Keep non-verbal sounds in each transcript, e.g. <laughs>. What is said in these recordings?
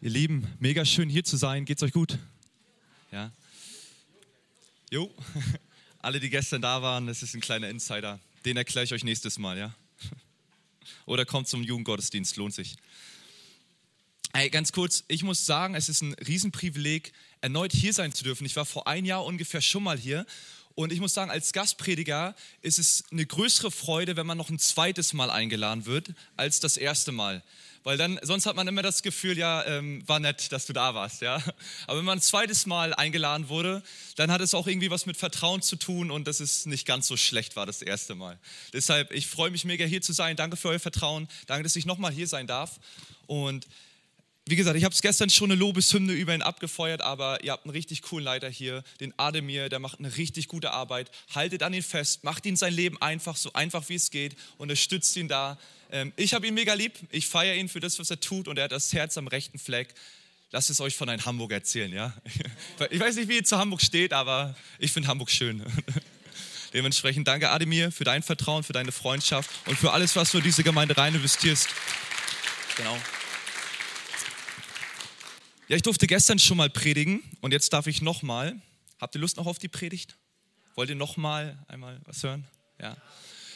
Ihr Lieben, mega schön hier zu sein. Geht's euch gut? Ja. Jo, <laughs> alle, die gestern da waren, das ist ein kleiner Insider. Den erkläre ich euch nächstes Mal, ja? <laughs> Oder kommt zum Jugendgottesdienst, lohnt sich. Hey, ganz kurz, ich muss sagen, es ist ein Riesenprivileg, erneut hier sein zu dürfen. Ich war vor ein Jahr ungefähr schon mal hier und ich muss sagen, als Gastprediger ist es eine größere Freude, wenn man noch ein zweites Mal eingeladen wird, als das erste Mal. Weil dann, sonst hat man immer das Gefühl, ja, ähm, war nett, dass du da warst, ja. Aber wenn man ein zweites Mal eingeladen wurde, dann hat es auch irgendwie was mit Vertrauen zu tun und dass es nicht ganz so schlecht war das erste Mal. Deshalb, ich freue mich mega hier zu sein. Danke für euer Vertrauen. Danke, dass ich nochmal hier sein darf. Und wie gesagt, ich habe es gestern schon eine Lobeshymne über ihn abgefeuert, aber ihr habt einen richtig coolen Leiter hier, den Ademir, der macht eine richtig gute Arbeit. Haltet an ihn fest, macht ihn sein Leben einfach, so einfach wie es geht, unterstützt ihn da. Ähm, ich habe ihn mega lieb, ich feiere ihn für das, was er tut und er hat das Herz am rechten Fleck. Lasst es euch von einem Hamburg erzählen, ja? <laughs> Ich weiß nicht, wie ihr zu Hamburg steht, aber ich finde Hamburg schön. <laughs> Dementsprechend danke Ademir für dein Vertrauen, für deine Freundschaft und für alles, was du in diese Gemeinde rein investierst. Genau. Ja, ich durfte gestern schon mal predigen und jetzt darf ich nochmal. Habt ihr Lust noch auf die Predigt? Wollt ihr nochmal einmal was hören? Ja.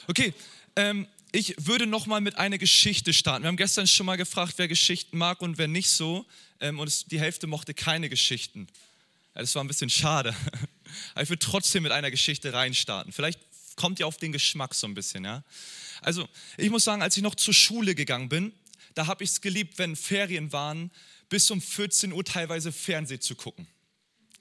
Okay, ähm, ich würde nochmal mit einer Geschichte starten. Wir haben gestern schon mal gefragt, wer Geschichten mag und wer nicht so. Ähm, und es, die Hälfte mochte keine Geschichten. Ja, das war ein bisschen schade. <laughs> Aber ich würde trotzdem mit einer Geschichte reinstarten. Vielleicht kommt ihr auf den Geschmack so ein bisschen. Ja? Also, ich muss sagen, als ich noch zur Schule gegangen bin, da habe ich es geliebt, wenn Ferien waren, bis um 14 Uhr teilweise Fernsehen zu gucken.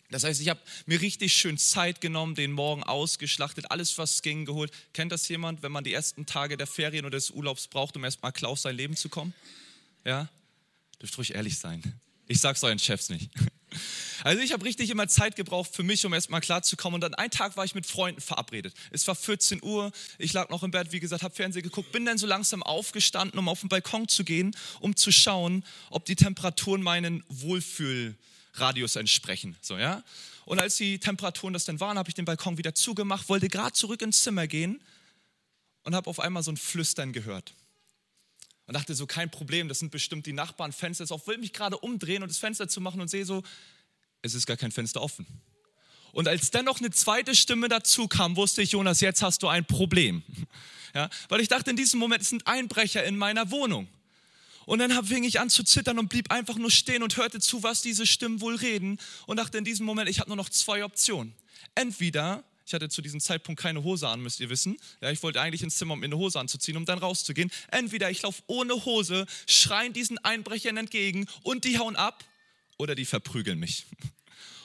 Das heißt, ich habe mir richtig schön Zeit genommen, den Morgen ausgeschlachtet, alles was ging geholt. Kennt das jemand, wenn man die ersten Tage der Ferien oder des Urlaubs braucht, um erstmal klar auf sein Leben zu kommen? Ja? Dürft ruhig ehrlich sein. Ich sag's euren Chefs nicht. Also ich habe richtig immer Zeit gebraucht für mich, um erstmal klarzukommen. Und dann einen Tag war ich mit Freunden verabredet. Es war 14 Uhr, ich lag noch im Bett, wie gesagt, habe Fernsehen geguckt, bin dann so langsam aufgestanden, um auf den Balkon zu gehen, um zu schauen, ob die Temperaturen meinen Wohlfühlradius entsprechen. So, ja? Und als die Temperaturen das dann waren, habe ich den Balkon wieder zugemacht, wollte gerade zurück ins Zimmer gehen und habe auf einmal so ein Flüstern gehört und dachte so, kein Problem, das sind bestimmt die Nachbarn, Fenster ist auf, will mich gerade umdrehen und das Fenster zu machen und sehe so, es ist gar kein Fenster offen. Und als dann noch eine zweite Stimme dazu kam, wusste ich, Jonas, jetzt hast du ein Problem. <laughs> Ja, weil ich dachte in diesem Moment, sind Einbrecher in meiner Wohnung. Und dann fing ich an zu zittern und blieb einfach nur stehen und hörte zu, was diese Stimmen wohl reden. Und dachte in diesem Moment, ich habe nur noch zwei Optionen. Entweder, ich hatte zu diesem Zeitpunkt keine Hose an, müsst ihr wissen. Ja, ich wollte eigentlich ins Zimmer, um mir eine Hose anzuziehen, um dann rauszugehen. Entweder ich laufe ohne Hose, schreien diesen Einbrechern entgegen und die hauen ab oder die verprügeln mich. <laughs>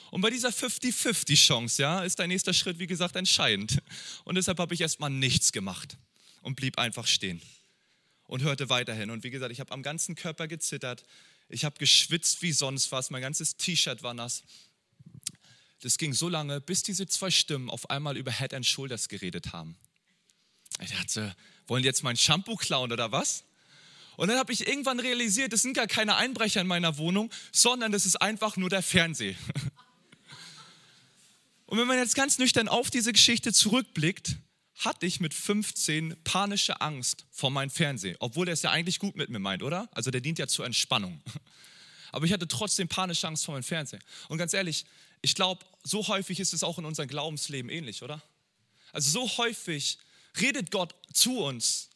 Und bei dieser 50-50-Chance, ja, ist dein nächster Schritt, wie gesagt, entscheidend. Und deshalb habe ich erstmal nichts gemacht und blieb einfach stehen und hörte weiterhin. Und wie gesagt, ich habe am ganzen Körper gezittert. Ich habe geschwitzt wie sonst was. Mein ganzes T-Shirt war nass. Das ging so lange, bis diese zwei Stimmen auf einmal über Head and Shoulders geredet haben. Ich dachte, wollen die jetzt mein Shampoo klauen oder was? Und dann habe ich irgendwann realisiert, es sind gar keine Einbrecher in meiner Wohnung, sondern es ist einfach nur der Fernseher. <laughs> Und wenn man jetzt ganz nüchtern auf diese Geschichte zurückblickt, hatte ich mit 15 panische Angst vor meinem Fernseher, obwohl der es ja eigentlich gut mit mir meint, oder? Also der dient ja zur Entspannung. <laughs> Aber ich hatte trotzdem panische Angst vor meinem Fernseher. Und ganz ehrlich, ich glaube, so häufig ist es auch in unserem Glaubensleben ähnlich, oder? Also so häufig redet Gott zu uns,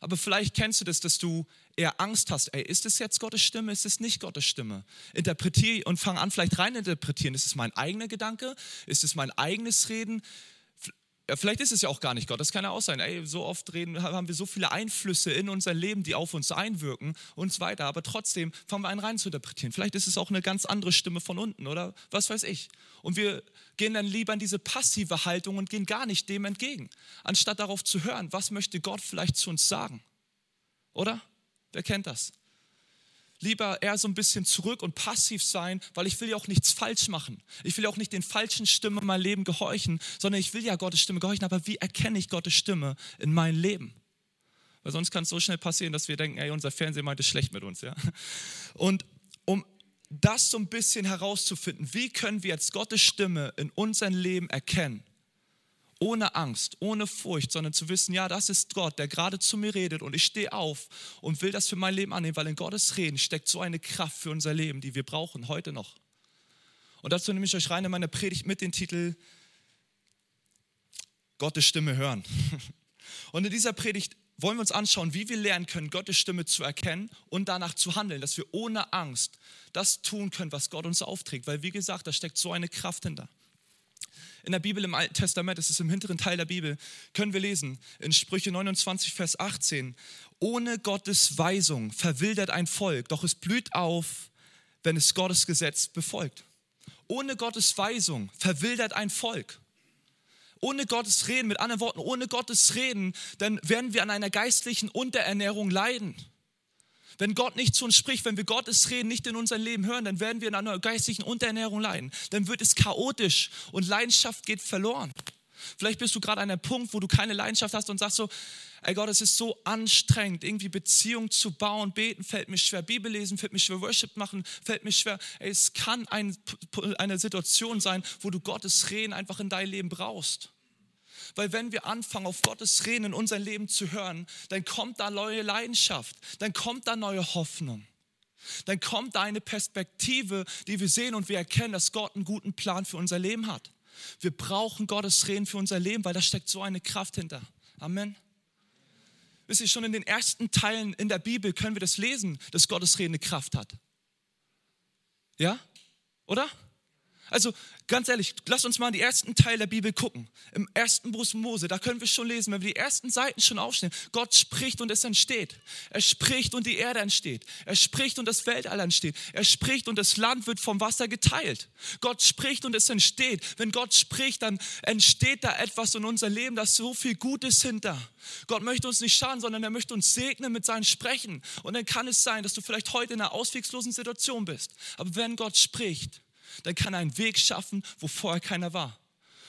aber vielleicht kennst du das, dass du eher Angst hast. Ey, ist es jetzt Gottes Stimme? Ist es nicht Gottes Stimme? Interpretiere und fang an, vielleicht rein interpretieren. Ist es mein eigener Gedanke? Ist es mein eigenes Reden? Vielleicht ist es ja auch gar nicht Gott, das kann ja auch sein. Ey, so oft reden, haben wir so viele Einflüsse in unser Leben, die auf uns einwirken und so weiter. Aber trotzdem fangen wir einen rein zu interpretieren. Vielleicht ist es auch eine ganz andere Stimme von unten oder was weiß ich. Und wir gehen dann lieber in diese passive Haltung und gehen gar nicht dem entgegen, anstatt darauf zu hören, was möchte Gott vielleicht zu uns sagen. Oder? Wer kennt das? Lieber eher so ein bisschen zurück und passiv sein, weil ich will ja auch nichts falsch machen. Ich will ja auch nicht den falschen Stimmen in meinem Leben gehorchen, sondern ich will ja Gottes Stimme gehorchen. Aber wie erkenne ich Gottes Stimme in meinem Leben? Weil sonst kann es so schnell passieren, dass wir denken, ey, unser Fernseher meint es schlecht mit uns. Ja? Und um das so ein bisschen herauszufinden, wie können wir jetzt Gottes Stimme in unserem Leben erkennen ohne Angst, ohne Furcht, sondern zu wissen, ja, das ist Gott, der gerade zu mir redet und ich stehe auf und will das für mein Leben annehmen, weil in Gottes Reden steckt so eine Kraft für unser Leben, die wir brauchen, heute noch. Und dazu nehme ich euch rein in meine Predigt mit dem Titel Gottes Stimme hören. <laughs> Und in dieser Predigt wollen wir uns anschauen, wie wir lernen können, Gottes Stimme zu erkennen und danach zu handeln, dass wir ohne Angst das tun können, was Gott uns aufträgt. Weil, wie gesagt, da steckt so eine Kraft hinter. In der Bibel, im Alten Testament, das ist im hinteren Teil der Bibel, können wir lesen, in Sprüche 29, Vers 18, ohne Gottes Weisung verwildert ein Volk, doch es blüht auf, wenn es Gottes Gesetz befolgt. Ohne Gottes Weisung verwildert ein Volk. Ohne Gottes Reden, mit anderen Worten, ohne Gottes Reden, dann werden wir an einer geistlichen Unterernährung leiden. Wenn Gott nicht zu uns spricht, wenn wir Gottes Reden nicht in unserem Leben hören, dann werden wir an einer geistlichen Unterernährung leiden. Dann wird es chaotisch und Leidenschaft geht verloren. Vielleicht bist du gerade an einem Punkt, wo du keine Leidenschaft hast und sagst so, ey Gott, es ist so anstrengend, irgendwie Beziehung zu bauen, beten fällt mir schwer, Bibel lesen fällt mir schwer, Worship machen fällt mir schwer. Es kann ein, eine Situation sein, wo du Gottes Reden einfach in dein Leben brauchst. Weil wenn wir anfangen, auf Gottes Reden in unser Leben zu hören, dann kommt da neue Leidenschaft, dann kommt da neue Hoffnung. Dann kommt da eine Perspektive, die wir sehen und wir erkennen, dass Gott einen guten Plan für unser Leben hat. Wir brauchen Gottes Reden für unser Leben, weil da steckt so eine Kraft hinter. Amen. Wisst ihr, schon in den ersten Teilen in der Bibel können wir das lesen, dass Gottes Reden eine Kraft hat. Ja? Oder? Also ganz ehrlich, lass uns mal in die ersten Teil der Bibel gucken. Im ersten Buch Mose, da können wir schon lesen, wenn wir die ersten Seiten schon aufstellen. Gott spricht und es entsteht. Er spricht und die Erde entsteht. Er spricht und das Weltall entsteht. Er spricht und das Land wird vom Wasser geteilt. Gott spricht und es entsteht. Wenn Gott spricht, dann entsteht da etwas in unser Leben, da ist so viel Gutes hinter. Gott möchte uns nicht schaden, sondern er möchte uns segnen mit seinem Sprechen. Und dann kann es sein, dass du vielleicht heute in einer auswegslosen Situation bist. Aber wenn Gott spricht, dann kann er einen Weg schaffen, wo vorher keiner war.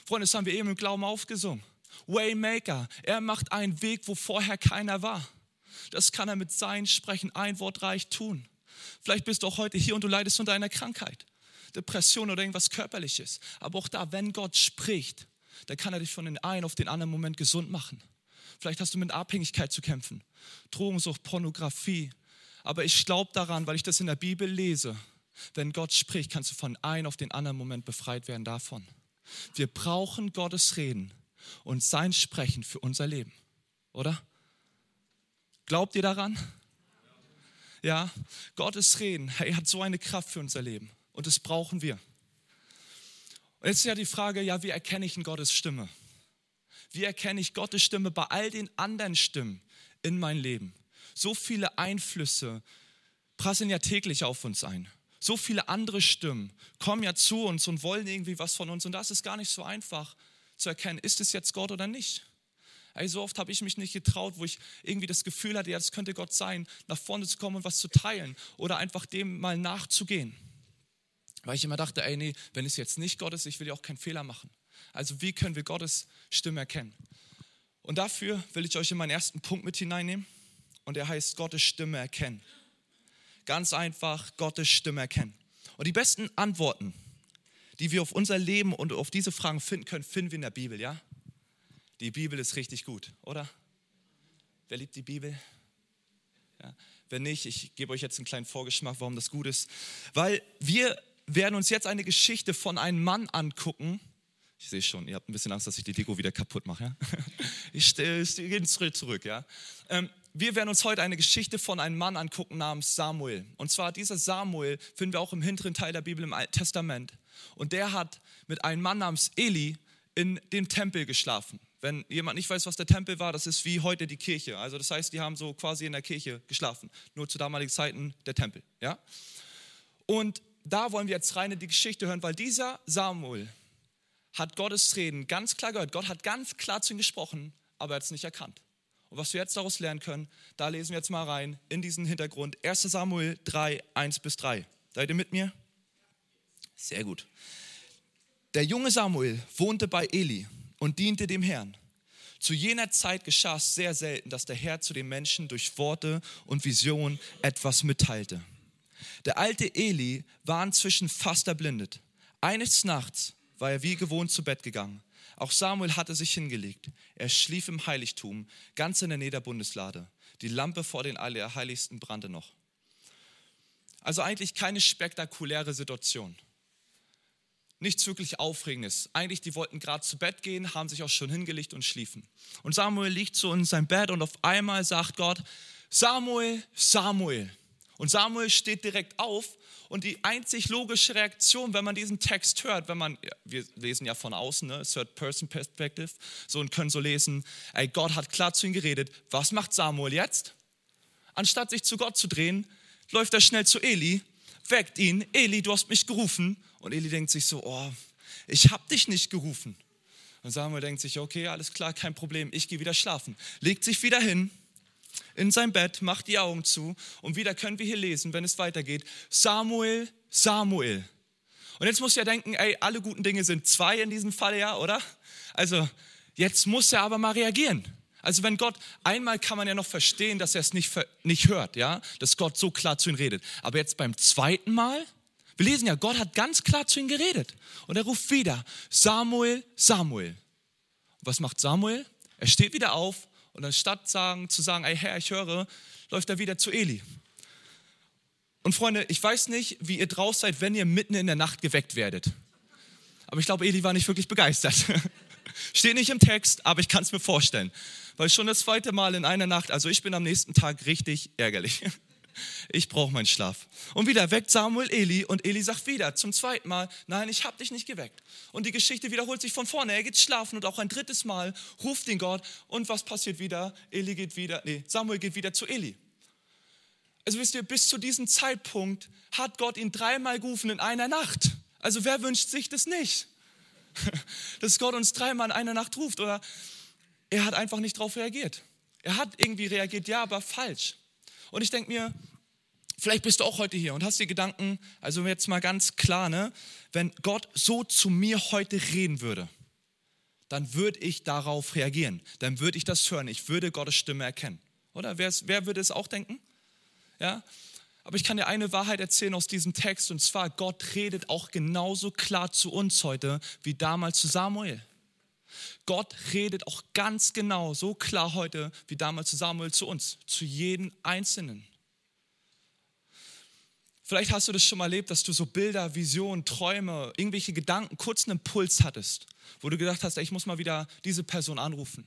Freunde, das haben wir eben im Glauben aufgesungen. Waymaker, er macht einen Weg, wo vorher keiner war. Das kann er mit seinem Sprechen ein Wort reich tun. Vielleicht bist du auch heute hier und du leidest unter einer Krankheit, Depression oder irgendwas Körperliches. Aber auch da, wenn Gott spricht, dann kann er dich von den einen auf den anderen Moment gesund machen. Vielleicht hast du mit Abhängigkeit zu kämpfen, Drogensucht, Pornografie. Aber ich glaube daran, weil ich das in der Bibel lese, wenn Gott spricht, kannst du von einem auf den anderen Moment befreit werden davon. Wir brauchen Gottes Reden und sein Sprechen für unser Leben, oder? Glaubt ihr daran? Ja, Gottes Reden, er hat so eine Kraft für unser Leben und das brauchen wir. Und jetzt ist ja die Frage, ja, wie erkenne ich in Gottes Stimme? Wie erkenne ich Gottes Stimme bei all den anderen Stimmen in mein Leben? So viele Einflüsse prasseln ja täglich auf uns ein. So viele andere Stimmen kommen ja zu uns und wollen irgendwie was von uns. Und das ist gar nicht so einfach zu erkennen, ist es jetzt Gott oder nicht. Ey, so oft habe ich mich nicht getraut, wo ich irgendwie das Gefühl hatte, ja, das könnte Gott sein, nach vorne zu kommen und was zu teilen oder einfach dem mal nachzugehen. Weil ich immer dachte, ey, nee, wenn es jetzt nicht Gott ist, ich will ja auch keinen Fehler machen. Also wie können wir Gottes Stimme erkennen? Und dafür will ich euch in meinen ersten Punkt mit hineinnehmen und der heißt Gottes Stimme erkennen. Ganz einfach Gottes Stimme erkennen. Und die besten Antworten, die wir auf unser Leben und auf diese Fragen finden können, finden wir in der Bibel, ja? Die Bibel ist richtig gut, oder? Wer liebt die Bibel? Ja. Wenn nicht, ich gebe euch jetzt einen kleinen Vorgeschmack, warum das gut ist. Weil wir werden uns jetzt eine Geschichte von einem Mann angucken. Ich sehe schon, ihr habt ein bisschen Angst, dass ich die Deko wieder kaputt mache. Ja? <laughs> Ich, ich, gehe einen zurück. Ja? Ähm, wir werden uns heute eine Geschichte von einem Mann angucken namens Samuel. Und zwar dieser Samuel finden wir auch im hinteren Teil der Bibel im Alten Testament. Und der hat mit einem Mann namens Eli in dem Tempel geschlafen. Wenn jemand nicht weiß, was der Tempel war, das ist wie heute die Kirche. Also das heißt, die haben so quasi in der Kirche geschlafen. Nur zu damaligen Zeiten der Tempel. Ja? Und da wollen wir jetzt rein in die Geschichte hören, weil dieser Samuel hat Gottes Reden ganz klar gehört. Gott hat ganz klar zu ihm gesprochen, aber er hat es nicht erkannt. Und was wir jetzt daraus lernen können, da lesen wir jetzt mal rein in diesen Hintergrund. 1 Samuel 3, 1 bis 3. Seid ihr mit mir? Sehr gut. Der junge Samuel wohnte bei Eli und diente dem Herrn. Zu jener Zeit geschah es sehr selten, dass der Herr zu den Menschen durch Worte und Visionen etwas mitteilte. Der alte Eli war inzwischen fast erblindet. Eines Nachts war er wie gewohnt zu Bett gegangen. Auch Samuel hatte sich hingelegt. Er schlief im Heiligtum, ganz in der Nähe der Bundeslade. Die Lampe vor den Allerheiligsten brannte noch. Also eigentlich keine spektakuläre Situation. Nichts wirklich Aufregendes. Eigentlich, die wollten gerade zu Bett gehen, haben sich auch schon hingelegt und schliefen. Und Samuel liegt so in seinem Bett und auf einmal sagt Gott, Samuel, Samuel. Und Samuel steht direkt auf und die einzig logische Reaktion, wenn man diesen Text hört, wenn man, wir lesen ja von außen, ne, Third Person Perspective, so und können so lesen, ey, Gott hat klar zu ihm geredet, was macht Samuel jetzt? Anstatt sich zu Gott zu drehen, läuft er schnell zu Eli, weckt ihn, Eli, du hast mich gerufen. Und Eli denkt sich so, oh, ich habe dich nicht gerufen. Und Samuel denkt sich, okay, alles klar, kein Problem, ich gehe wieder schlafen. Legt sich wieder hin, in sein Bett, macht die Augen zu und wieder können wir hier lesen, wenn es weitergeht, Samuel, Samuel. Und jetzt muss er denken, ey, alle guten Dinge sind zwei in diesem Fall, ja, oder? Also jetzt muss er aber mal reagieren. Also wenn Gott, einmal kann man ja noch verstehen, dass er es nicht, nicht hört, ja, dass Gott so klar zu ihm redet. Aber jetzt beim zweiten Mal, wir lesen ja, Gott hat ganz klar zu ihm geredet. Und er ruft wieder, Samuel, Samuel. Und was macht Samuel? Er steht wieder auf und anstatt sagen, zu sagen, ey Herr, ich höre, läuft er wieder zu Eli. Und Freunde, ich weiß nicht, wie ihr draus seid, wenn ihr mitten in der Nacht geweckt werdet. Aber ich glaube, Eli war nicht wirklich begeistert. <laughs> Steht nicht im Text, aber ich kann es mir vorstellen. Weil schon das zweite Mal in einer Nacht, also ich bin am nächsten Tag richtig ärgerlich. <laughs> Ich brauche meinen Schlaf. Und wieder weckt Samuel Eli und Eli sagt wieder zum zweiten Mal, nein, ich habe dich nicht geweckt. Und die Geschichte wiederholt sich von vorne. Er geht schlafen und auch ein drittes Mal ruft ihn Gott. Und was passiert wieder? Eli geht wieder, nee, Samuel geht wieder zu Eli. Also wisst ihr, bis zu diesem Zeitpunkt hat Gott ihn dreimal gerufen in einer Nacht. Also wer wünscht sich das nicht? <laughs> Dass Gott uns dreimal in einer Nacht ruft oder er hat einfach nicht darauf reagiert. Er hat irgendwie reagiert, ja, aber falsch. Und ich denke mir, vielleicht bist du auch heute hier und hast dir Gedanken, also jetzt mal ganz klar, ne, wenn Gott so zu mir heute reden würde, dann würde ich darauf reagieren. Dann würde ich das hören. Ich würde Gottes Stimme erkennen. Oder wer, wer würde es auch denken? Ja? Aber ich kann dir eine Wahrheit erzählen aus diesem Text und zwar, Gott redet auch genauso klar zu uns heute wie damals zu Samuel. Gott redet auch ganz genau so klar heute wie damals zu Samuel zu uns, zu jedem Einzelnen. Vielleicht hast du das schon mal erlebt, dass du so Bilder, Visionen, Träume, irgendwelche Gedanken, kurzen Impuls hattest, wo du gedacht hast, ich muss mal wieder diese Person anrufen.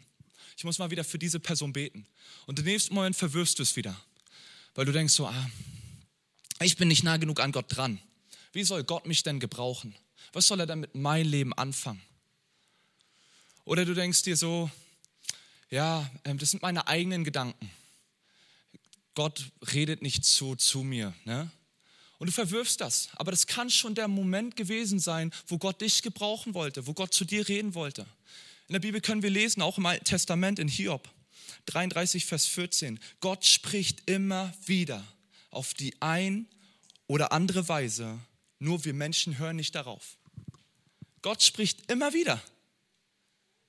Ich muss mal wieder für diese Person beten. Und im nächsten Moment verwirfst du es wieder, weil du denkst so, ah, ich bin nicht nah genug an Gott dran. Wie soll Gott mich denn gebrauchen? Was soll er denn mit meinem Leben anfangen? Oder du denkst dir so, ja, ähm, das sind meine eigenen Gedanken. Gott redet nicht so zu mir. Ne? Und du verwirfst das. Aber das kann schon der Moment gewesen sein, wo Gott dich gebrauchen wollte, wo Gott zu dir reden wollte. In der Bibel können wir lesen, auch im Alten Testament in Hiob 33, Vers 14. Gott spricht immer wieder auf die ein oder andere Weise, nur wir Menschen hören nicht darauf. Gott spricht immer wieder.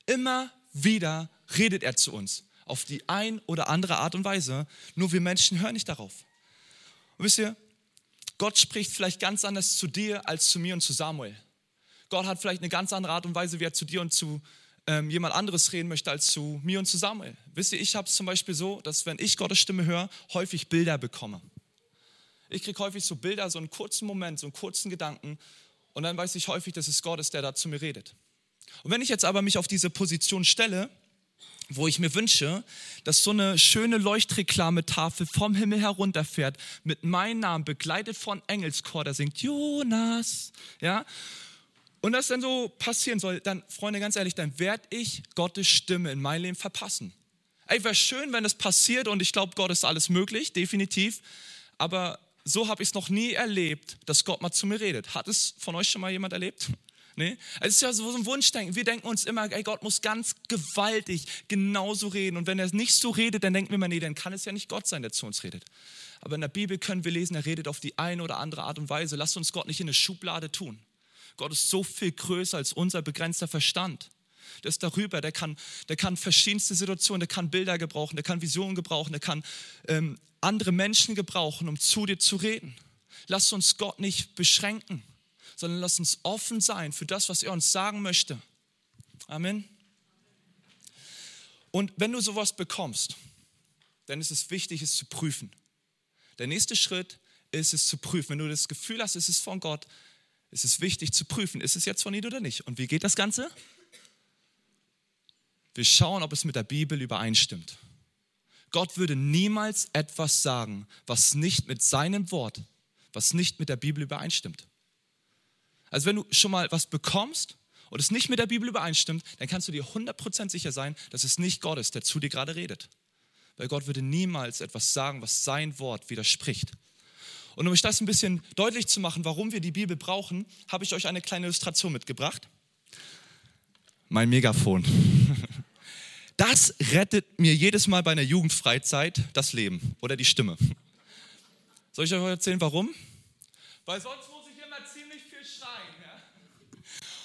Immer wieder redet er zu uns auf die ein oder andere Art und Weise, nur wir Menschen hören nicht darauf. Und wisst ihr, Gott spricht vielleicht ganz anders zu dir als zu mir und zu Samuel. Gott hat vielleicht eine ganz andere Art und Weise, wie er zu dir und zu ähm, jemand anderes reden möchte als zu mir und zu Samuel. Wisst ihr, ich habe es zum Beispiel so, dass wenn ich Gottes Stimme höre, häufig Bilder bekomme. Ich kriege häufig so Bilder, so einen kurzen Moment, so einen kurzen Gedanken und dann weiß ich häufig, dass es Gott ist, der da zu mir redet. Und wenn ich jetzt aber mich auf diese Position stelle, wo ich mir wünsche, dass so eine schöne Leuchtreklametafel vom Himmel herunterfährt, mit meinem Namen, begleitet von Engelschor, der singt Jonas, ja, und das dann so passieren soll, dann, Freunde, ganz ehrlich, dann werde ich Gottes Stimme in meinem Leben verpassen. Ey, wäre schön, wenn das passiert und ich glaube, Gott ist alles möglich, definitiv, aber so habe ich es noch nie erlebt, dass Gott mal zu mir redet. Hat es von euch schon mal jemand erlebt? Nee? Es ist ja so ein Wunschdenken. Wir denken uns immer, ey, Gott muss ganz gewaltig genauso reden. Und wenn er nicht so redet, dann denken wir immer, nee, dann kann es ja nicht Gott sein, der zu uns redet. Aber in der Bibel können wir lesen, er redet auf die eine oder andere Art und Weise. Lasst uns Gott nicht in eine Schublade tun. Gott ist so viel größer als unser begrenzter Verstand. Der ist darüber, der kann, der kann verschiedenste Situationen, der kann Bilder gebrauchen, der kann Visionen gebrauchen, der kann ähm, andere Menschen gebrauchen, um zu dir zu reden. Lasst uns Gott nicht beschränken sondern lass uns offen sein für das, was er uns sagen möchte. Amen. Und wenn du sowas bekommst, dann ist es wichtig, es zu prüfen. Der nächste Schritt ist es zu prüfen. Wenn du das Gefühl hast, es ist von Gott, ist es wichtig zu prüfen, ist es jetzt von ihm oder nicht. Und wie geht das Ganze? Wir schauen, ob es mit der Bibel übereinstimmt. Gott würde niemals etwas sagen, was nicht mit seinem Wort, was nicht mit der Bibel übereinstimmt. Also wenn du schon mal was bekommst und es nicht mit der Bibel übereinstimmt, dann kannst du dir 100% sicher sein, dass es nicht Gott ist, der zu dir gerade redet. Weil Gott würde niemals etwas sagen, was sein Wort widerspricht. Und um euch das ein bisschen deutlich zu machen, warum wir die Bibel brauchen, habe ich euch eine kleine Illustration mitgebracht. Mein Megafon. <laughs> Das rettet mir jedes Mal bei einer Jugendfreizeit das Leben oder die Stimme. Soll ich euch erzählen, warum? Weil sonst muss ich immer ziemlich viel schreien. Ja?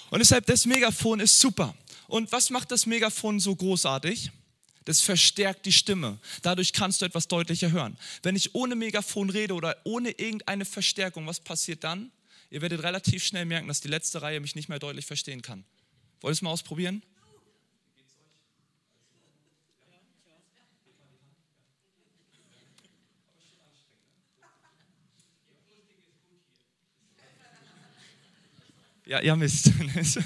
Und deshalb, das Megafon ist super. Und was macht das Megafon so großartig? Das verstärkt die Stimme. Dadurch kannst du etwas deutlicher hören. Wenn ich ohne Megafon rede oder ohne irgendeine Verstärkung, was passiert dann? Ihr werdet relativ schnell merken, dass die letzte Reihe mich nicht mehr deutlich verstehen kann. Wollt ihr es mal ausprobieren? Ja, ja, Mist. <laughs>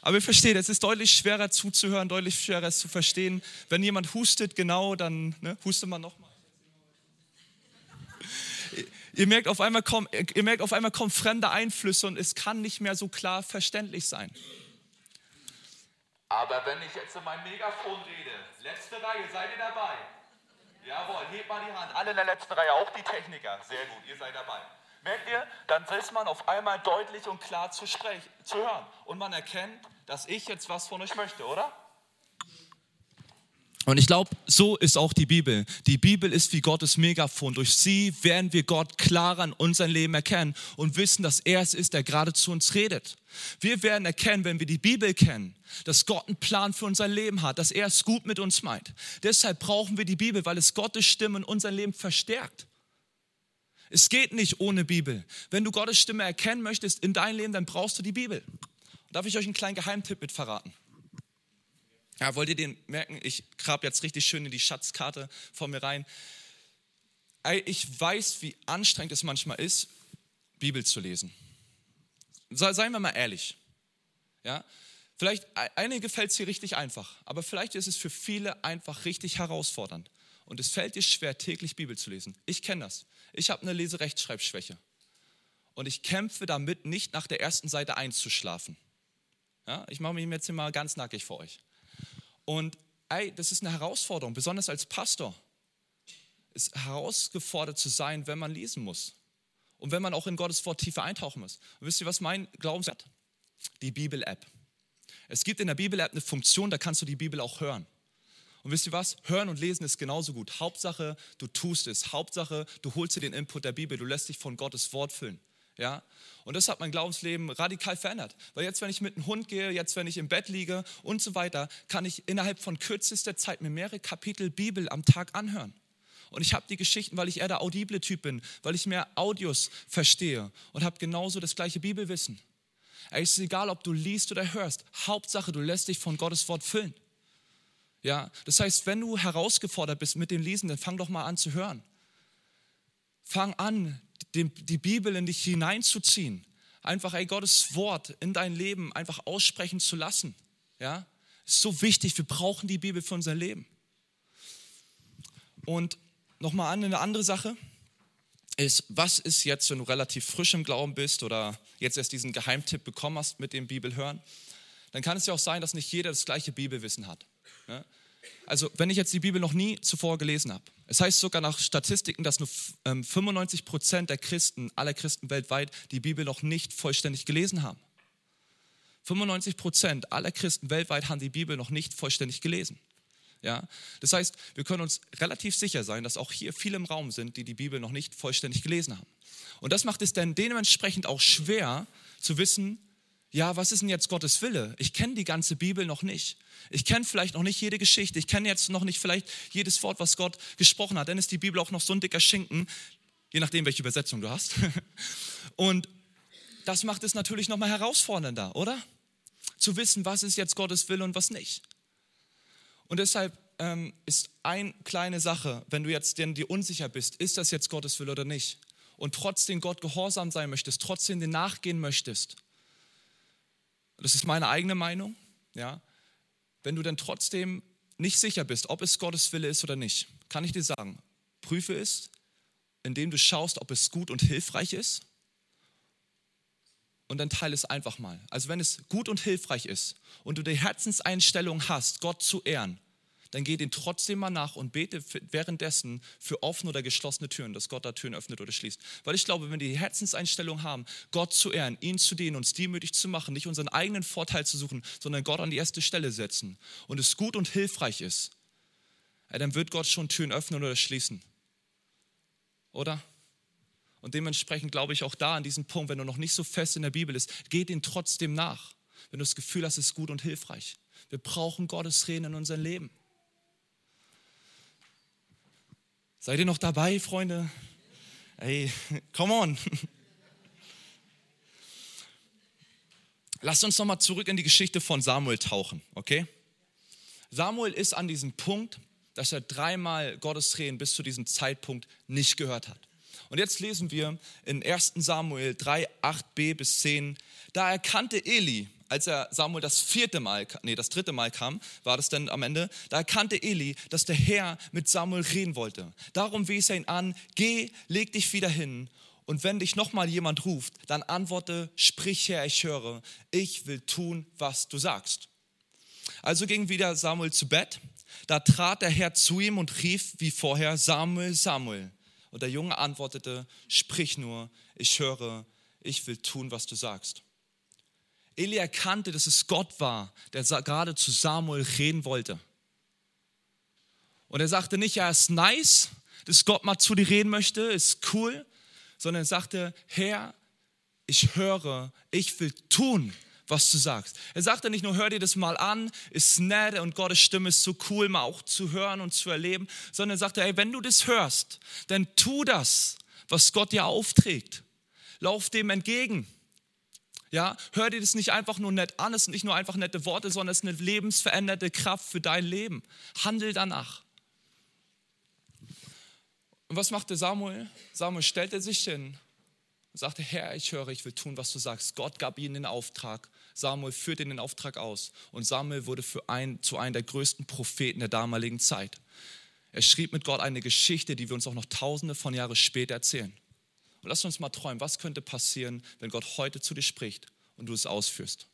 Aber ihr versteht, es ist deutlich schwerer zuzuhören, deutlich schwerer es zu verstehen. Wenn jemand hustet, genau, dann ne, hustet man nochmal. Ihr merkt, auf einmal kommen, ihr merkt, auf einmal kommen fremde Einflüsse und es kann nicht mehr so klar verständlich sein. Aber wenn ich jetzt in mein Megafon rede, letzte Reihe, seid ihr dabei? Jawohl, hebt mal die Hand. Alle in der letzten Reihe, auch die Techniker. Sehr gut, ihr seid dabei. Merkt ihr? Dann ist man auf einmal deutlich und klar zu, sprechen, zu hören. Und man erkennt, dass ich jetzt was von euch möchte, oder? Und ich glaube, so ist auch die Bibel. Die Bibel ist wie Gottes Megafon. Durch sie werden wir Gott klarer in unserem Leben erkennen und wissen, dass er es ist, der gerade zu uns redet. Wir werden erkennen, wenn wir die Bibel kennen, dass Gott einen Plan für unser Leben hat, dass er es gut mit uns meint. Deshalb brauchen wir die Bibel, weil es Gottes Stimme in unserem Leben verstärkt. Es geht nicht ohne Bibel. Wenn du Gottes Stimme erkennen möchtest in deinem Leben, dann brauchst du die Bibel. Darf ich euch einen kleinen Geheimtipp mit verraten? Ja, wollt ihr den merken? Ich grab jetzt richtig schön in die Schatzkarte von mir rein. Ich weiß, wie anstrengend es manchmal ist, Bibel zu lesen. Seien wir mal ehrlich. Ja? Vielleicht, einige fällt es hier richtig einfach, aber vielleicht ist es für viele einfach richtig herausfordernd. Und es fällt dir schwer, täglich Bibel zu lesen. Ich kenne das. Ich habe eine Leserechtschreibschwäche. Und ich kämpfe damit, nicht nach der ersten Seite einzuschlafen. Ja, ich mache mich jetzt hier mal ganz nackig vor euch. Und ey, das ist eine Herausforderung, besonders als Pastor. Es ist herausgefordert zu sein, wenn man lesen muss. Und wenn man auch in Gottes Wort tiefer eintauchen muss. Und wisst ihr, was mein Glaubenssatz Die Bibel-App. Es gibt in der Bibel-App eine Funktion, da kannst du die Bibel auch hören. Und wisst ihr was? Hören und lesen ist genauso gut. Hauptsache, du tust es. Hauptsache, du holst dir den Input der Bibel. Du lässt dich von Gottes Wort füllen. Ja? Und das hat mein Glaubensleben radikal verändert. Weil jetzt, wenn ich mit einem Hund gehe, jetzt, wenn ich im Bett liege und so weiter, kann ich innerhalb von kürzester Zeit mir mehrere Kapitel Bibel am Tag anhören. Und ich habe die Geschichten, weil ich eher der audible Typ bin, weil ich mehr Audios verstehe und habe genauso das gleiche Bibelwissen. Es ist egal, ob du liest oder hörst. Hauptsache, du lässt dich von Gottes Wort füllen. Ja, das heißt, wenn du herausgefordert bist mit dem Lesen, dann fang doch mal an zu hören. Fang an, die Bibel in dich hineinzuziehen. Einfach, ey, Gottes Wort in dein Leben einfach aussprechen zu lassen. Ja, ist so wichtig. Wir brauchen die Bibel für unser Leben. Und nochmal an eine andere Sache ist, was ist jetzt, wenn du relativ frisch im Glauben bist oder jetzt erst diesen Geheimtipp bekommen hast mit dem Bibelhören, dann kann es ja auch sein, dass nicht jeder das gleiche Bibelwissen hat. Also wenn ich jetzt die Bibel noch nie zuvor gelesen habe, es heißt sogar nach Statistiken, dass nur 95 ähm, Prozent der Christen, aller Christen weltweit, die Bibel noch nicht vollständig gelesen haben. 95 Prozent aller Christen weltweit haben die Bibel noch nicht vollständig gelesen. Ja? Das heißt, wir können uns relativ sicher sein, dass auch hier viele im Raum sind, die die Bibel noch nicht vollständig gelesen haben. Und das macht es dann dementsprechend auch schwer zu wissen, ja, was ist denn jetzt Gottes Wille? Ich kenne die ganze Bibel noch nicht. Ich kenne vielleicht noch nicht jede Geschichte. Ich kenne jetzt noch nicht vielleicht jedes Wort, was Gott gesprochen hat. Dann ist die Bibel auch noch so ein dicker Schinken, je nachdem, welche Übersetzung du hast. <laughs> Und das macht es natürlich nochmal herausfordernder, oder? zu wissen, was ist jetzt Gottes Wille und was nicht. Und deshalb ähm, ist eine kleine Sache, wenn du jetzt dir unsicher bist, ist das jetzt Gottes Wille oder nicht, und trotzdem Gott gehorsam sein möchtest, trotzdem dir nachgehen möchtest, das ist meine eigene Meinung, ja, wenn du dann trotzdem nicht sicher bist, ob es Gottes Wille ist oder nicht, kann ich dir sagen, prüfe es, indem du schaust, ob es gut und hilfreich ist und dann teile es einfach mal. Also wenn es gut und hilfreich ist und du die Herzenseinstellung hast, Gott zu ehren, dann geh den trotzdem mal nach und bete währenddessen für offene oder geschlossene Türen, dass Gott da Türen öffnet oder schließt. Weil ich glaube, wenn wir die Herzenseinstellung haben, Gott zu ehren, ihn zu dienen, uns demütig zu machen, nicht unseren eigenen Vorteil zu suchen, sondern Gott an die erste Stelle setzen und es gut und hilfreich ist, dann wird Gott schon Türen öffnen oder schließen. Oder? Und dementsprechend glaube ich auch da an diesem Punkt, wenn du noch nicht so fest in der Bibel bist, geh den trotzdem nach, wenn du das Gefühl hast, es ist gut und hilfreich. Wir brauchen Gottes Reden in unserem Leben. Seid ihr noch dabei, Freunde? Hey, <laughs> come on. Lasst uns nochmal zurück in die Geschichte von Samuel tauchen, okay? Samuel ist an diesem Punkt, dass er dreimal Gottes Reden bis zu diesem Zeitpunkt nicht gehört hat. Und jetzt lesen wir in 1 Samuel 3, 8b bis 10, da erkannte Eli, als er Samuel das vierte Mal, nee, das dritte Mal kam, war das dann am Ende, da erkannte Eli, dass der Herr mit Samuel reden wollte. Darum wies er ihn an, geh, leg dich wieder hin und wenn dich nochmal jemand ruft, dann antworte, sprich Herr, ich höre, ich will tun, was du sagst. Also ging wieder Samuel zu Bett, da trat der Herr zu ihm und rief wie vorher, Samuel, Samuel. Und der Junge antwortete, sprich nur, ich höre, ich will tun, was du sagst. Eli erkannte, dass es Gott war, der gerade zu Samuel reden wollte. Und er sagte nicht, ja, ist nice, dass Gott mal zu dir reden möchte, ist cool, sondern er sagte, Herr, ich höre, ich will tun, was du sagst. Er sagte nicht nur, hör dir das mal an, ist nett und Gottes Stimme ist so cool, mal auch zu hören und zu erleben, sondern er sagte, ey, wenn du das hörst, dann tu das, was Gott dir aufträgt. Lauf dem entgegen. Ja, hör dir das nicht einfach nur nett an, es sind nicht nur einfach nette Worte, sondern es ist eine lebensveränderte Kraft für dein Leben. Handel danach. Und was machte Samuel? Samuel stellte sich hin und sagte, Herr, ich höre, ich will tun, was du sagst. Gott gab ihnen den Auftrag. Samuel führte den Auftrag aus. Und Samuel wurde für ein, zu einem der größten Propheten der damaligen Zeit. Er schrieb mit Gott eine Geschichte, die wir uns auch noch tausende von Jahren später erzählen. Und lass uns mal träumen, was könnte passieren, wenn Gott heute zu dir spricht und du es ausführst.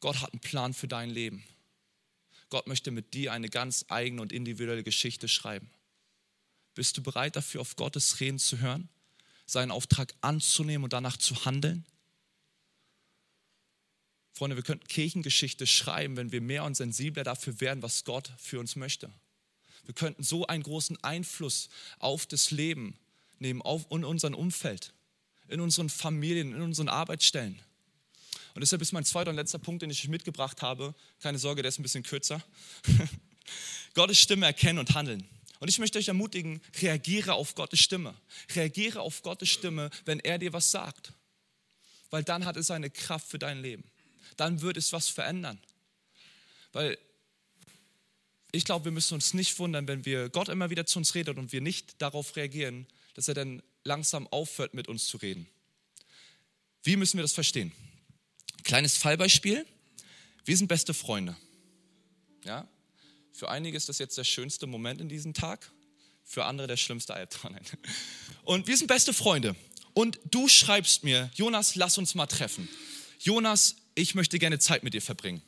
Gott hat einen Plan für dein Leben. Gott möchte mit dir eine ganz eigene und individuelle Geschichte schreiben. Bist du bereit dafür, auf Gottes Reden zu hören? seinen Auftrag anzunehmen und danach zu handeln? Freunde, wir könnten Kirchengeschichte schreiben, wenn wir mehr und sensibler dafür wären, was Gott für uns möchte. Wir könnten so einen großen Einfluss auf das Leben nehmen, auf in unserem Umfeld, in unseren Familien, in unseren Arbeitsstellen. Und deshalb ist mein zweiter und letzter Punkt, den ich mitgebracht habe, keine Sorge, der ist ein bisschen kürzer. <laughs> Gottes Stimme erkennen und handeln. Und ich möchte euch ermutigen, reagiere auf Gottes Stimme. Reagiere auf Gottes Stimme, wenn er dir was sagt. Weil dann hat es eine Kraft für dein Leben. Dann wird es was verändern. Weil ich glaube, wir müssen uns nicht wundern, wenn wir Gott immer wieder zu uns redet und wir nicht darauf reagieren, dass er dann langsam aufhört, mit uns zu reden. Wie müssen wir das verstehen? Kleines Fallbeispiel. Wir sind beste Freunde. Ja? Für einige ist das jetzt der schönste Moment in diesem Tag, für andere der schlimmste Albtraum. Und wir sind beste Freunde. Und du schreibst mir, Jonas, lass uns mal treffen. Jonas, ich möchte gerne Zeit mit dir verbringen.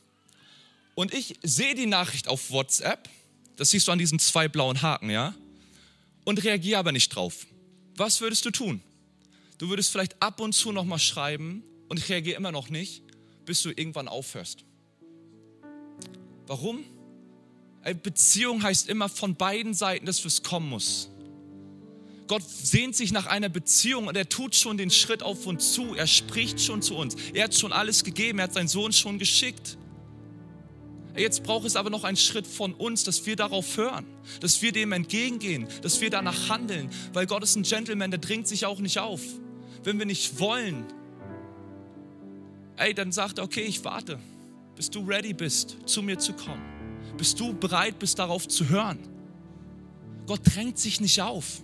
Und ich sehe die Nachricht auf WhatsApp, das siehst du an diesen zwei blauen Haken, ja? Und reagiere aber nicht drauf. Was würdest du tun? Du würdest vielleicht ab und zu nochmal schreiben und ich reagiere immer noch nicht, bis du irgendwann aufhörst. Warum? Beziehung heißt immer von beiden Seiten, dass es kommen muss. Gott sehnt sich nach einer Beziehung und er tut schon den Schritt auf uns zu. Er spricht schon zu uns. Er hat schon alles gegeben. Er hat seinen Sohn schon geschickt. Jetzt braucht es aber noch einen Schritt von uns, dass wir darauf hören, dass wir dem entgegengehen, dass wir danach handeln, weil Gott ist ein Gentleman, der dringt sich auch nicht auf. Wenn wir nicht wollen, ey, dann sagt er, okay, ich warte, bis du ready bist, zu mir zu kommen. Bis du bereit bist, darauf zu hören. Gott drängt sich nicht auf.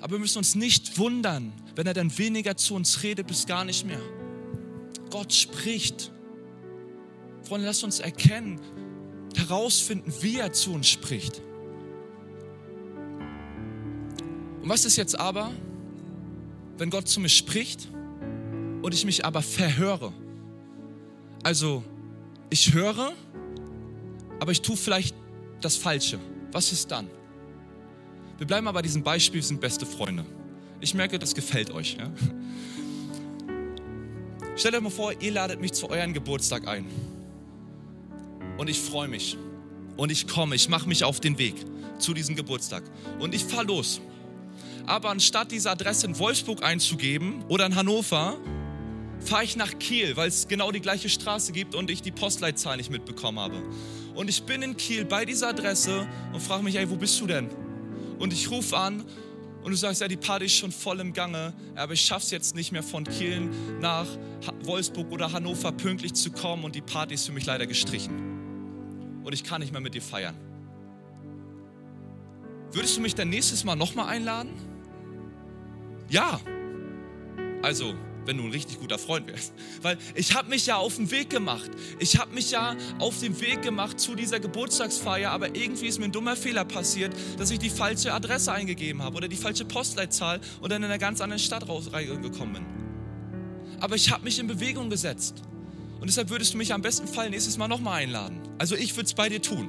Aber wir müssen uns nicht wundern, wenn er dann weniger zu uns redet, bis gar nicht mehr. Gott spricht. Freunde, lasst uns erkennen, herausfinden, wie er zu uns spricht. Und was ist jetzt aber, wenn Gott zu mir spricht und ich mich aber verhöre? Also, ich höre, aber ich tue vielleicht das Falsche. Was ist dann? Wir bleiben aber bei diesem Beispiel, wir sind beste Freunde. Ich merke, das gefällt euch. Ja? Stellt euch mal vor, ihr ladet mich zu euren Geburtstag ein. Und ich freue mich. Und ich komme, ich mache mich auf den Weg zu diesem Geburtstag. Und ich fahre los. Aber anstatt diese Adresse in Wolfsburg einzugeben oder in Hannover, fahre ich nach Kiel, weil es genau die gleiche Straße gibt und ich die Postleitzahl nicht mitbekommen habe. Und ich bin in Kiel bei dieser Adresse und frage mich, ey, wo bist du denn? Und ich rufe an und du sagst, ja, die Party ist schon voll im Gange, aber ich schaffe es jetzt nicht mehr von Kiel nach Wolfsburg oder Hannover pünktlich zu kommen und die Party ist für mich leider gestrichen. Und ich kann nicht mehr mit dir feiern. Würdest du mich dann nächstes Mal nochmal einladen? Ja. Also, wenn du ein richtig guter Freund wärst. <laughs> Weil ich habe mich ja auf den Weg gemacht. Ich habe mich ja auf den Weg gemacht zu dieser Geburtstagsfeier, aber irgendwie ist mir ein dummer Fehler passiert, dass ich die falsche Adresse eingegeben habe oder die falsche Postleitzahl und dann in einer ganz anderen Stadt rausgekommen bin. Aber ich habe mich in Bewegung gesetzt. Und deshalb würdest du mich am besten Fall nächstes Mal nochmal einladen. Also ich würde es bei dir tun,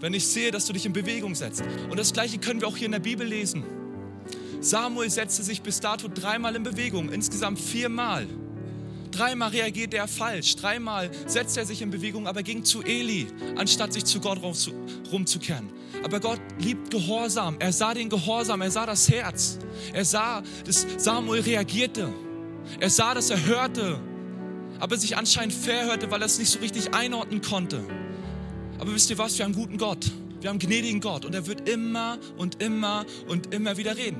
wenn ich sehe, dass du dich in Bewegung setzt. Und das gleiche können wir auch hier in der Bibel lesen. Samuel setzte sich bis dato dreimal in Bewegung, insgesamt viermal. Dreimal reagierte er falsch, dreimal setzte er sich in Bewegung, aber ging zu Eli, anstatt sich zu Gott rumzukehren. Aber Gott liebt Gehorsam. Er sah den Gehorsam, er sah das Herz. Er sah, dass Samuel reagierte. Er sah, dass er hörte, aber sich anscheinend verhörte, weil er es nicht so richtig einordnen konnte. Aber wisst ihr was? Wir haben einen guten Gott. Wir haben einen gnädigen Gott und er wird immer und immer und immer wieder reden.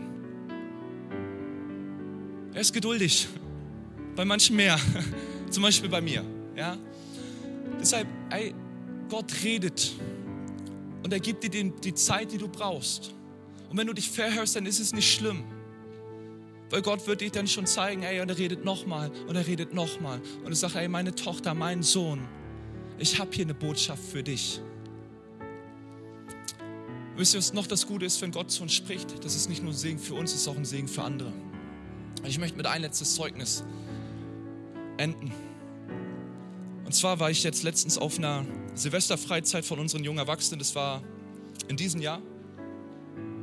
Er ist geduldig. Bei manchen mehr. <laughs> Zum Beispiel bei mir. Ja? Deshalb, ey, Gott redet. Und er gibt dir die, die Zeit, die du brauchst. Und wenn du dich verhörst, dann ist es nicht schlimm. Weil Gott wird dir dann schon zeigen, ey, und er redet nochmal und er redet nochmal. Und er sagt, ey, meine Tochter, mein Sohn, ich habe hier eine Botschaft für dich. Wisst ihr, was noch das Gute ist, wenn Gott zu uns spricht? Das ist nicht nur ein Segen für uns, es ist auch ein Segen für andere. Ich möchte mit ein letztes Zeugnis enden. Und zwar war ich jetzt letztens auf einer Silvesterfreizeit von unseren jungen Erwachsenen. Das war in diesem Jahr,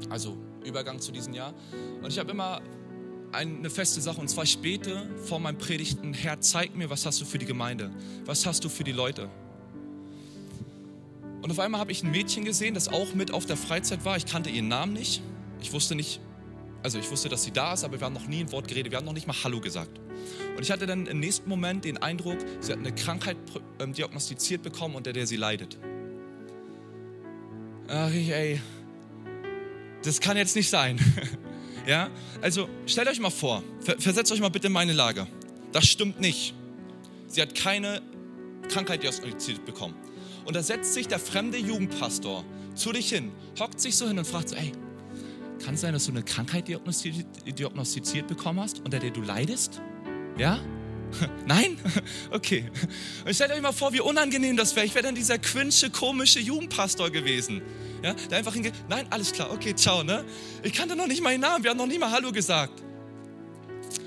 also Übergang zu diesem Jahr. Und ich habe immer eine feste Sache und zwar ich vor meinem Predigten, Herr, zeig mir, was hast du für die Gemeinde? Was hast du für die Leute? Und auf einmal habe ich ein Mädchen gesehen, das auch mit auf der Freizeit war. Ich kannte ihren Namen nicht. Ich wusste nicht, also ich wusste, dass sie da ist, aber wir haben noch nie ein Wort geredet, wir haben noch nicht mal Hallo gesagt. Und ich hatte dann im nächsten Moment den Eindruck, sie hat eine Krankheit ähm, diagnostiziert bekommen, unter der sie leidet. Ach, ey, das kann jetzt nicht sein. <laughs> ja, also stellt euch mal vor, versetzt euch mal bitte in meine Lage. Das stimmt nicht. Sie hat keine Krankheit diagnostiziert bekommen. Und da setzt sich der fremde Jugendpastor zu dich hin, hockt sich so hin und fragt so, ey, kann es sein, dass du eine Krankheit diagnostiziert bekommen hast, unter der du leidest? Ja? <laughs> Nein? <laughs> Okay. Und stellt euch mal vor, wie unangenehm das wäre. Ich wäre dann dieser quinsche, komische Jugendpastor gewesen. Ja, der einfach hingeht, nein, alles klar, okay, ciao, ne? Ich kannte noch nicht meinen Namen, wir haben noch nie mal Hallo gesagt.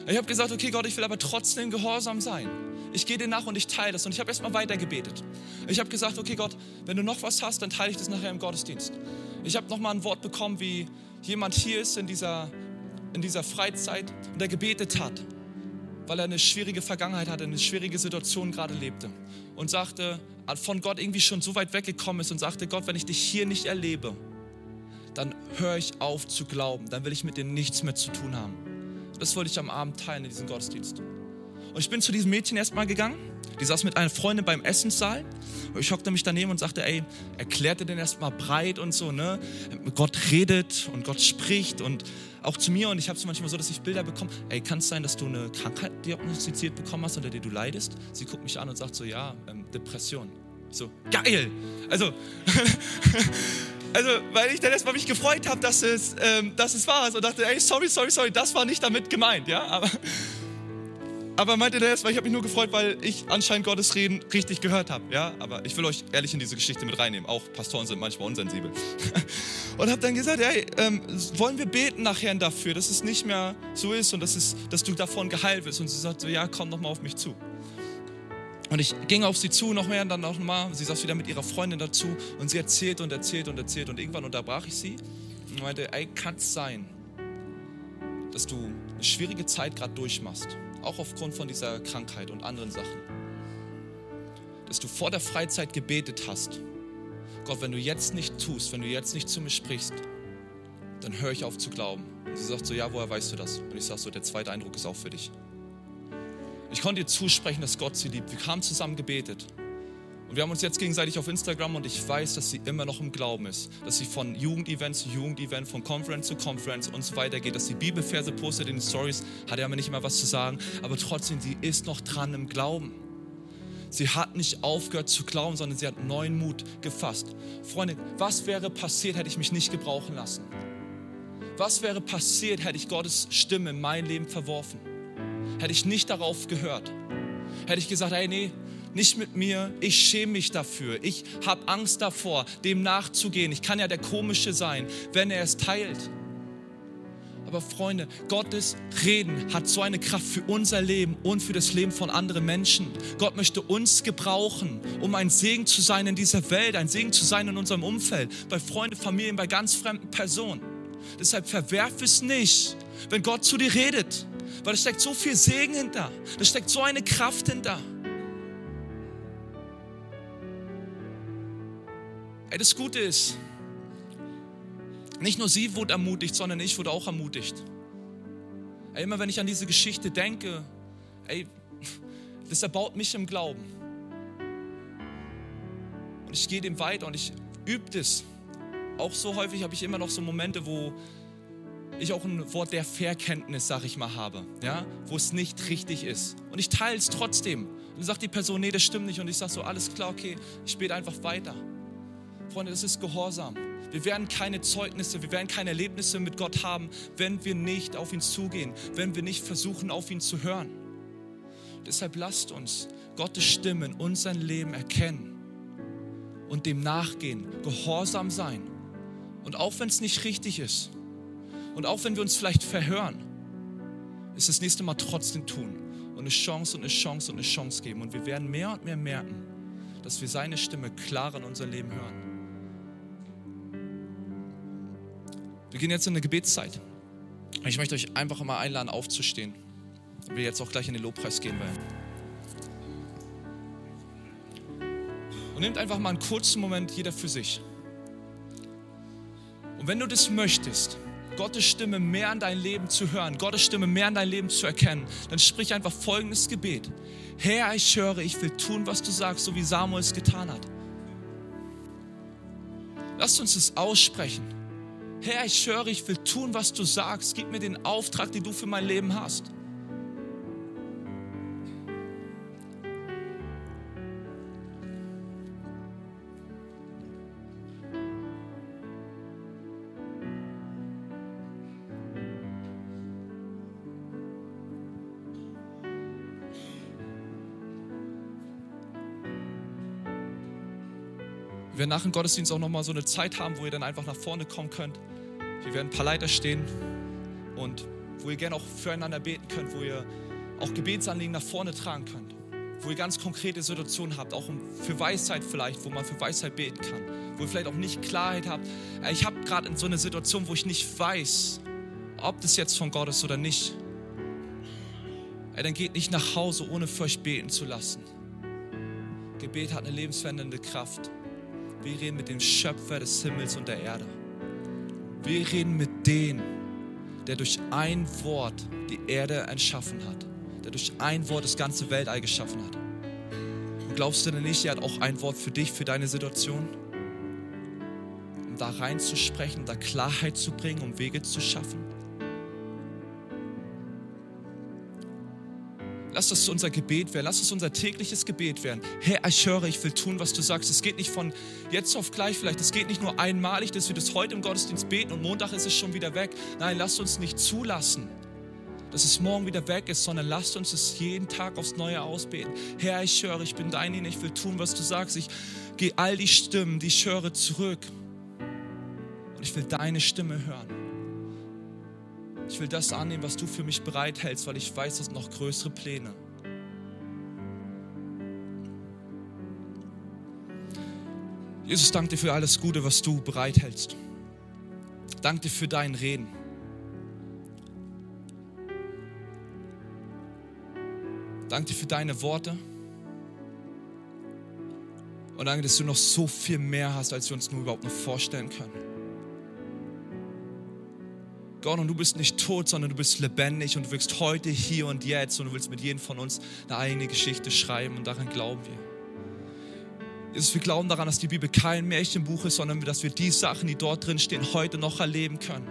Ich habe gesagt, okay, Gott, ich will aber trotzdem gehorsam sein. Ich gehe dir nach und ich teile das. Und ich habe erstmal weiter gebetet. Ich habe gesagt, okay, Gott, wenn du noch was hast, dann teile ich das nachher im Gottesdienst. Ich habe nochmal ein Wort bekommen wie, jemand hier ist in dieser, in dieser Freizeit und der gebetet hat, weil er eine schwierige Vergangenheit hatte, eine schwierige Situation gerade lebte und sagte, von Gott irgendwie schon so weit weggekommen ist und sagte, Gott, wenn ich dich hier nicht erlebe, dann höre ich auf zu glauben, dann will ich mit dir nichts mehr zu tun haben. Das wollte ich am Abend teilen in diesem Gottesdienst. Und ich bin zu diesem Mädchen erstmal gegangen. Die saß mit einer Freundin beim Essenssaal. Und ich hockte mich daneben und sagte, ey, erklärte den erstmal breit und so, ne? Gott redet und Gott spricht und auch zu mir und ich habe es manchmal so, dass ich Bilder bekomme. Ey, kann es sein, dass du eine Krankheit diagnostiziert bekommen hast, unter der du leidest? Sie guckt mich an und sagt so, ja, ähm, Depression. So, geil! Also, <laughs> also weil ich dann erstmal mich gefreut habe, dass es, ähm, es war. Und dachte, ey, sorry, sorry, sorry, das war nicht damit gemeint, ja, aber aber meinte der erstmal, ich habe mich nur gefreut, weil ich anscheinend Gottes Reden richtig gehört habe. Ja, aber ich will euch ehrlich in diese Geschichte mit reinnehmen. Auch Pastoren sind manchmal unsensibel. <laughs> Und habe dann gesagt, hey, ähm, wollen wir beten nachher dafür, dass es nicht mehr so ist und dass, es, dass du davon geheilt wirst. Und sie sagte so, ja, komm noch mal auf mich zu. Und ich ging auf sie zu noch mehr und dann noch mal. Sie saß wieder mit ihrer Freundin dazu und sie erzählt und erzählt und erzählt und irgendwann unterbrach ich sie und meinte, ey, kann es sein, dass du eine schwierige Zeit gerade durchmachst? Auch aufgrund von dieser Krankheit und anderen Sachen, dass du vor der Freizeit gebetet hast, Gott, wenn du jetzt nicht tust, wenn du jetzt nicht zu mir sprichst, dann höre ich auf zu glauben. Und sie sagt so, ja, woher weißt du das? Und ich sage so, der zweite Eindruck ist auch für dich. Ich konnte ihr zusprechen, dass Gott sie liebt. Wir haben zusammen gebetet. Und wir haben uns jetzt gegenseitig auf Instagram und ich weiß, dass sie immer noch im Glauben ist. Dass sie von Jugendevent zu Jugendevent, von Conference zu Conference und so weiter geht. Dass sie Bibelverse postet in den Stories, hat er aber nicht immer was zu sagen. Aber trotzdem, sie ist noch dran im Glauben. Sie hat nicht aufgehört zu glauben, sondern sie hat neuen Mut gefasst. Freunde, was wäre passiert, hätte ich mich nicht gebrauchen lassen? Was wäre passiert, hätte ich Gottes Stimme in mein Leben verworfen? Hätte ich nicht darauf gehört? Hätte ich gesagt, hey, nee, nicht mit mir, ich schäme mich dafür, ich habe Angst davor, dem nachzugehen. Ich kann ja der Komische sein, wenn er es teilt. Aber Freunde, Gottes Reden hat so eine Kraft für unser Leben und für das Leben von anderen Menschen. Gott möchte uns gebrauchen, um ein Segen zu sein in dieser Welt, ein Segen zu sein in unserem Umfeld, bei Freunden, Familien, bei ganz fremden Personen. Deshalb verwerf es nicht, wenn Gott zu dir redet, weil es steckt so viel Segen hinter, da steckt so eine Kraft hinter. Ey, das Gute ist, nicht nur sie wurde ermutigt, sondern ich wurde auch ermutigt. Ey, immer wenn ich an diese Geschichte denke, ey, das erbaut mich im Glauben. Und ich gehe dem weiter und ich übe das. Auch so häufig habe ich immer noch so Momente, wo ich auch ein Wort der Verkenntnis, sag ich mal, habe, ja, wo es nicht richtig ist. Und ich teile es trotzdem. Und dann sagt die Person, nee, das stimmt nicht. Und ich sage so, alles klar, okay, ich bete einfach weiter. Freunde, das ist Gehorsam. Wir werden keine Zeugnisse, wir werden keine Erlebnisse mit Gott haben, wenn wir nicht auf ihn zugehen, wenn wir nicht versuchen, auf ihn zu hören. Deshalb lasst uns Gottes Stimme in unserem Leben erkennen und dem nachgehen, gehorsam sein. Und auch wenn es nicht richtig ist und auch wenn wir uns vielleicht verhören, ist das nächste Mal trotzdem tun und eine Chance und eine Chance und eine Chance geben. Und wir werden mehr und mehr merken, dass wir seine Stimme klar in unser Leben hören. Wir gehen jetzt in eine Gebetszeit. Ich möchte euch einfach mal einladen, aufzustehen. Wir jetzt auch gleich in den Lobpreis gehen werden. Und nehmt einfach mal einen kurzen Moment jeder für sich. Und wenn du das möchtest, Gottes Stimme mehr an dein Leben zu hören, Gottes Stimme mehr an dein Leben zu erkennen, dann sprich einfach folgendes Gebet. Herr, ich höre, ich will tun, was du sagst, so wie Samuel es getan hat. Lasst uns es aussprechen. Herr, ich höre, ich will tun, was du sagst. Gib mir den Auftrag, den du für mein Leben hast. Wir werden nach dem Gottesdienst auch nochmal so eine Zeit haben, wo ihr dann einfach nach vorne kommen könnt. Wir werden ein paar Leiter stehen und wo ihr gerne auch füreinander beten könnt, wo ihr auch Gebetsanliegen nach vorne tragen könnt, wo ihr ganz konkrete Situationen habt, auch für Weisheit vielleicht, wo man für Weisheit beten kann, wo ihr vielleicht auch nicht Klarheit habt. Ich habe gerade in so einer Situation, wo ich nicht weiß, ob das jetzt von Gott ist oder nicht. Dann geht nicht nach Hause, ohne für euch beten zu lassen. Gebet hat eine lebensverändernde Kraft. Wir reden mit dem Schöpfer des Himmels und der Erde. Wir reden mit dem, der durch ein Wort die Erde erschaffen hat, der durch ein Wort das ganze Weltall geschaffen hat. Und glaubst du denn nicht, er hat auch ein Wort für dich, für deine Situation? Um da reinzusprechen, da Klarheit zu bringen, um Wege zu schaffen? Lass das unser Gebet werden. Lass es unser tägliches Gebet werden. Herr, ich höre, ich will tun, was du sagst. Es geht nicht von jetzt auf gleich vielleicht. Es geht nicht nur einmalig, dass wir das heute im Gottesdienst beten und Montag ist es schon wieder weg. Nein, lass uns nicht zulassen, dass es morgen wieder weg ist, sondern lasst uns es jeden Tag aufs Neue ausbeten. Herr, ich höre, ich bin dein, ich will tun, was du sagst. Ich gehe all die Stimmen, die ich höre, zurück. Und ich will deine Stimme hören. Ich will das annehmen, was du für mich bereithältst, weil ich weiß, dass noch größere Pläne. Jesus, danke dir für alles Gute, was du bereithältst. Danke dir für dein Reden. Danke dir für deine Worte. Und danke, dass du noch so viel mehr hast, als wir uns nur überhaupt noch vorstellen können. Gott, und du bist nicht tot, sondern du bist lebendig und du willst heute, hier und jetzt und du willst mit jedem von uns eine eigene Geschichte schreiben und daran glauben wir. Jesus, wir glauben daran, dass die Bibel kein Märchenbuch ist, sondern dass wir die Sachen, die dort drin stehen, heute noch erleben können.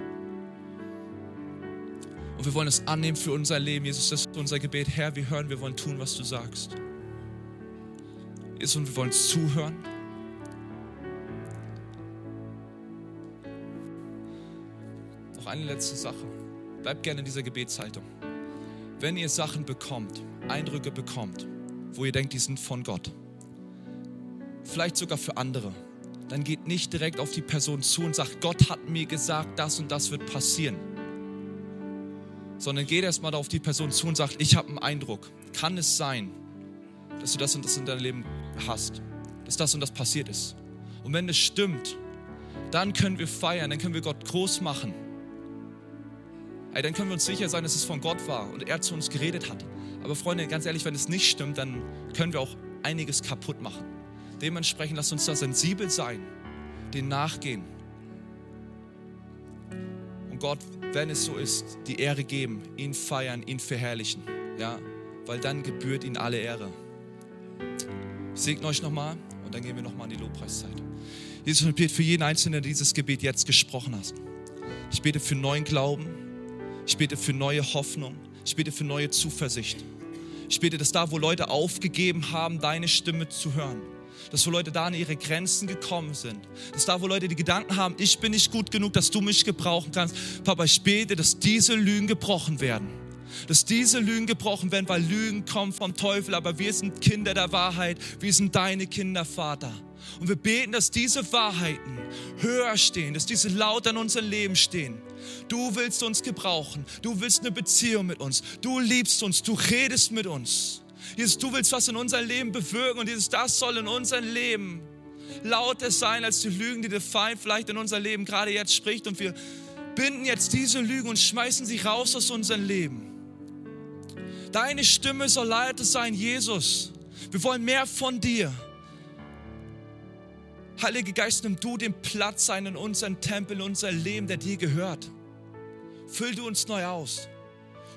Und wir wollen es annehmen für unser Leben. Jesus, das ist unser Gebet. Herr, wir hören, wir wollen tun, was du sagst. Jesus, und wir wollen zuhören. Noch eine letzte Sache. Bleibt gerne in dieser Gebetshaltung. Wenn ihr Sachen bekommt, Eindrücke bekommt, wo ihr denkt, die sind von Gott, vielleicht sogar für andere, dann geht nicht direkt auf die Person zu und sagt, Gott hat mir gesagt, das und das wird passieren. Sondern geht erstmal auf die Person zu und sagt, ich habe einen Eindruck. Kann es sein, dass du das und das in deinem Leben hast? Dass das und das passiert ist? Und wenn es stimmt, dann können wir feiern, dann können wir Gott groß machen ey, dann können wir uns sicher sein, dass es von Gott war und er zu uns geredet hat. Aber Freunde, ganz ehrlich, wenn es nicht stimmt, dann können wir auch einiges kaputt machen. Dementsprechend lasst uns da sensibel sein, den nachgehen. Und Gott, wenn es so ist, die Ehre geben, ihn feiern, ihn verherrlichen. Ja, weil dann gebührt ihm alle Ehre. Ich segne euch nochmal und dann gehen wir nochmal in die Lobpreiszeit. Jesus, ich bete für jeden Einzelnen, der dieses Gebet jetzt gesprochen hast. Ich bete für neuen Glauben, ich bete für neue Hoffnung. Ich bete für neue Zuversicht. Ich bete, dass da, wo Leute aufgegeben haben, deine Stimme zu hören, dass wo Leute da an ihre Grenzen gekommen sind, dass da, wo Leute die Gedanken haben, ich bin nicht gut genug, dass du mich gebrauchen kannst. Papa, ich bete, dass diese Lügen gebrochen werden. Dass diese Lügen gebrochen werden, weil Lügen kommen vom Teufel, aber wir sind Kinder der Wahrheit, wir sind deine Kinder, Vater. Und wir beten, dass diese Wahrheiten höher stehen, dass diese laut an unser Leben stehen Du willst uns gebrauchen. Du willst eine Beziehung mit uns. Du liebst uns. Du redest mit uns. Jesus, du willst was in unser Leben bewirken und dieses, das soll in unser Leben lauter sein als die Lügen, die der Feind vielleicht in unser Leben gerade jetzt spricht. Und wir binden jetzt diese Lügen und schmeißen sie raus aus unserem Leben. Deine Stimme soll lauter sein, Jesus. Wir wollen mehr von dir. Heiliger Geist, nimm du den Platz ein in unserem Tempel, in unser Leben, der dir gehört. Füll du uns neu aus.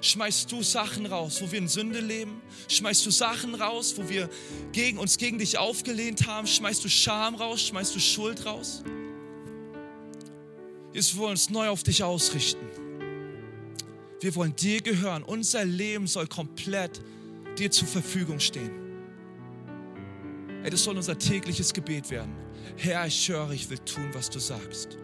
Schmeißt du Sachen raus, wo wir in Sünde leben? Schmeißt du Sachen raus, wo wir gegen uns gegen dich aufgelehnt haben? Schmeißt du Scham raus? Schmeißt du Schuld raus? Jesus, wir wollen uns neu auf dich ausrichten. Wir wollen dir gehören. Unser Leben soll komplett dir zur Verfügung stehen. Ey, das soll unser tägliches Gebet werden. Herr, ich höre, ich will tun, was du sagst.